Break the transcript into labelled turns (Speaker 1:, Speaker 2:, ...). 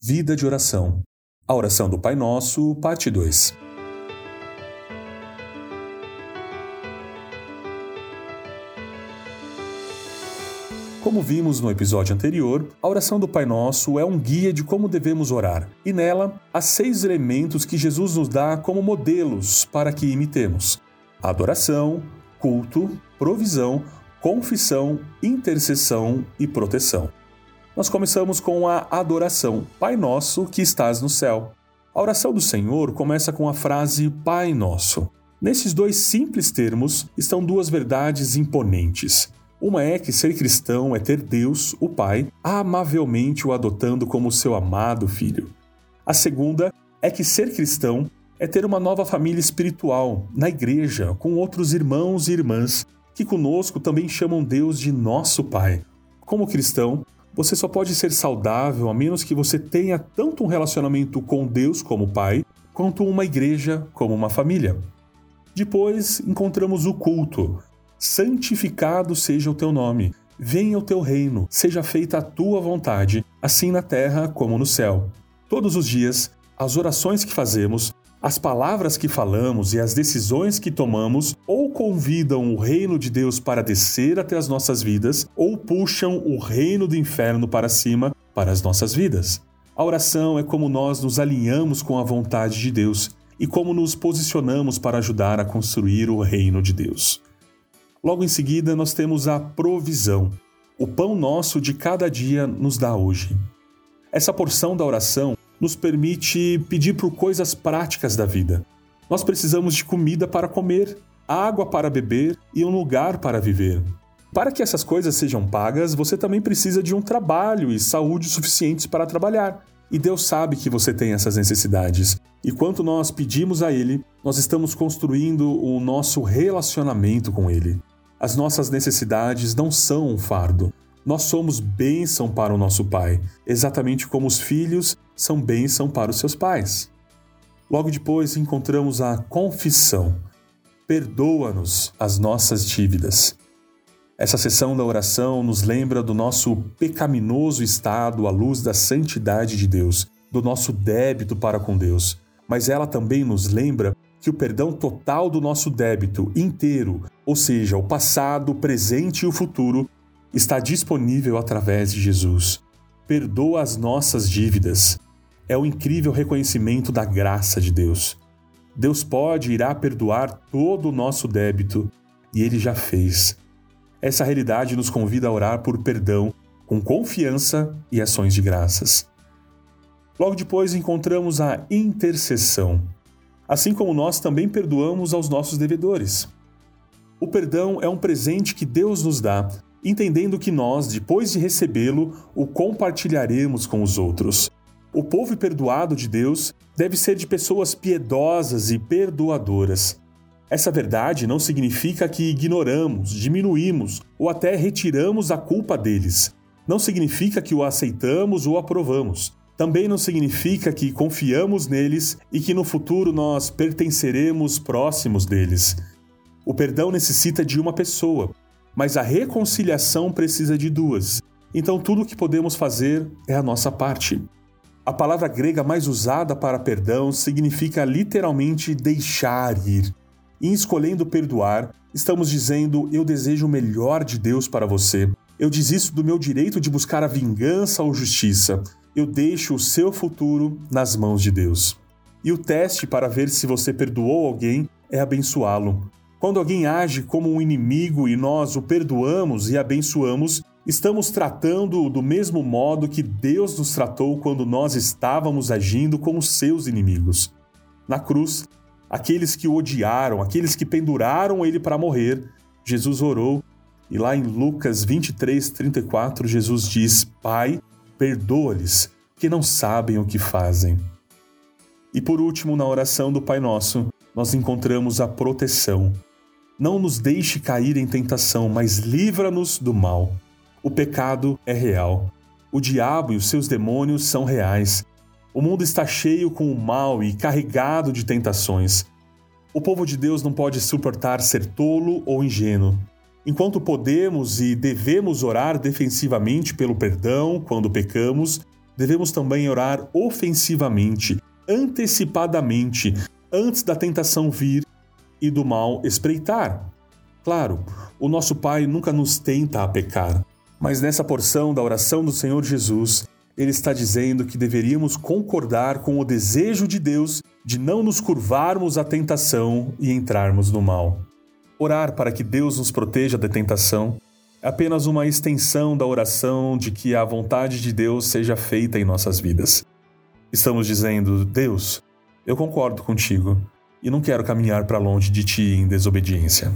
Speaker 1: Vida de oração. A oração do Pai Nosso, parte 2. Como vimos no episódio anterior, a oração do Pai Nosso é um guia de como devemos orar, e nela há seis elementos que Jesus nos dá como modelos para que imitemos: adoração, culto, provisão, confissão, intercessão e proteção nós começamos com a adoração. Pai nosso que estás no céu. A oração do Senhor começa com a frase Pai nosso. Nesses dois simples termos estão duas verdades imponentes. Uma é que ser cristão é ter Deus, o Pai, amavelmente o adotando como seu amado filho. A segunda é que ser cristão é ter uma nova família espiritual, na igreja, com outros irmãos e irmãs que conosco também chamam Deus de nosso Pai. Como cristão, você só pode ser saudável a menos que você tenha tanto um relacionamento com Deus como Pai, quanto uma igreja como uma família. Depois encontramos o culto. Santificado seja o teu nome, venha o teu reino, seja feita a tua vontade, assim na terra como no céu. Todos os dias, as orações que fazemos as palavras que falamos e as decisões que tomamos ou convidam o reino de Deus para descer até as nossas vidas, ou puxam o reino do inferno para cima para as nossas vidas. A oração é como nós nos alinhamos com a vontade de Deus e como nos posicionamos para ajudar a construir o reino de Deus. Logo em seguida, nós temos a provisão. O pão nosso de cada dia nos dá hoje. Essa porção da oração nos permite pedir por coisas práticas da vida. Nós precisamos de comida para comer, água para beber e um lugar para viver. Para que essas coisas sejam pagas, você também precisa de um trabalho e saúde suficientes para trabalhar. E Deus sabe que você tem essas necessidades. E quanto nós pedimos a Ele, nós estamos construindo o nosso relacionamento com Ele. As nossas necessidades não são um fardo, nós somos bênção para o nosso Pai, exatamente como os filhos são bênção para os seus pais. Logo depois encontramos a confissão. Perdoa-nos as nossas dívidas. Essa sessão da oração nos lembra do nosso pecaminoso estado à luz da santidade de Deus, do nosso débito para com Deus, mas ela também nos lembra que o perdão total do nosso débito inteiro, ou seja, o passado, o presente e o futuro, está disponível através de Jesus. Perdoa as nossas dívidas. É o incrível reconhecimento da graça de Deus. Deus pode e irá perdoar todo o nosso débito, e Ele já fez. Essa realidade nos convida a orar por perdão com confiança e ações de graças. Logo depois encontramos a intercessão, assim como nós também perdoamos aos nossos devedores. O perdão é um presente que Deus nos dá entendendo que nós, depois de recebê-lo, o compartilharemos com os outros. O povo perdoado de Deus deve ser de pessoas piedosas e perdoadoras. Essa verdade não significa que ignoramos, diminuímos ou até retiramos a culpa deles. Não significa que o aceitamos ou aprovamos. Também não significa que confiamos neles e que no futuro nós pertenceremos próximos deles. O perdão necessita de uma pessoa, mas a reconciliação precisa de duas. Então tudo o que podemos fazer é a nossa parte. A palavra grega mais usada para perdão significa literalmente deixar ir. Em escolhendo perdoar, estamos dizendo: Eu desejo o melhor de Deus para você. Eu desisto do meu direito de buscar a vingança ou justiça. Eu deixo o seu futuro nas mãos de Deus. E o teste para ver se você perdoou alguém é abençoá-lo. Quando alguém age como um inimigo e nós o perdoamos e abençoamos, estamos tratando do mesmo modo que Deus nos tratou quando nós estávamos agindo como seus inimigos. Na cruz, aqueles que o odiaram, aqueles que penduraram ele para morrer, Jesus orou e lá em Lucas 23, 34, Jesus diz: Pai, perdoa-lhes, que não sabem o que fazem. E por último, na oração do Pai Nosso, nós encontramos a proteção. Não nos deixe cair em tentação, mas livra-nos do mal. O pecado é real. O diabo e os seus demônios são reais. O mundo está cheio com o mal e carregado de tentações. O povo de Deus não pode suportar ser tolo ou ingênuo. Enquanto podemos e devemos orar defensivamente pelo perdão quando pecamos, devemos também orar ofensivamente, antecipadamente, antes da tentação vir e do mal espreitar. Claro, o nosso Pai nunca nos tenta a pecar, mas nessa porção da oração do Senhor Jesus, ele está dizendo que deveríamos concordar com o desejo de Deus de não nos curvarmos à tentação e entrarmos no mal. Orar para que Deus nos proteja da tentação é apenas uma extensão da oração de que a vontade de Deus seja feita em nossas vidas. Estamos dizendo, Deus, eu concordo contigo e não quero caminhar para longe de ti em desobediência.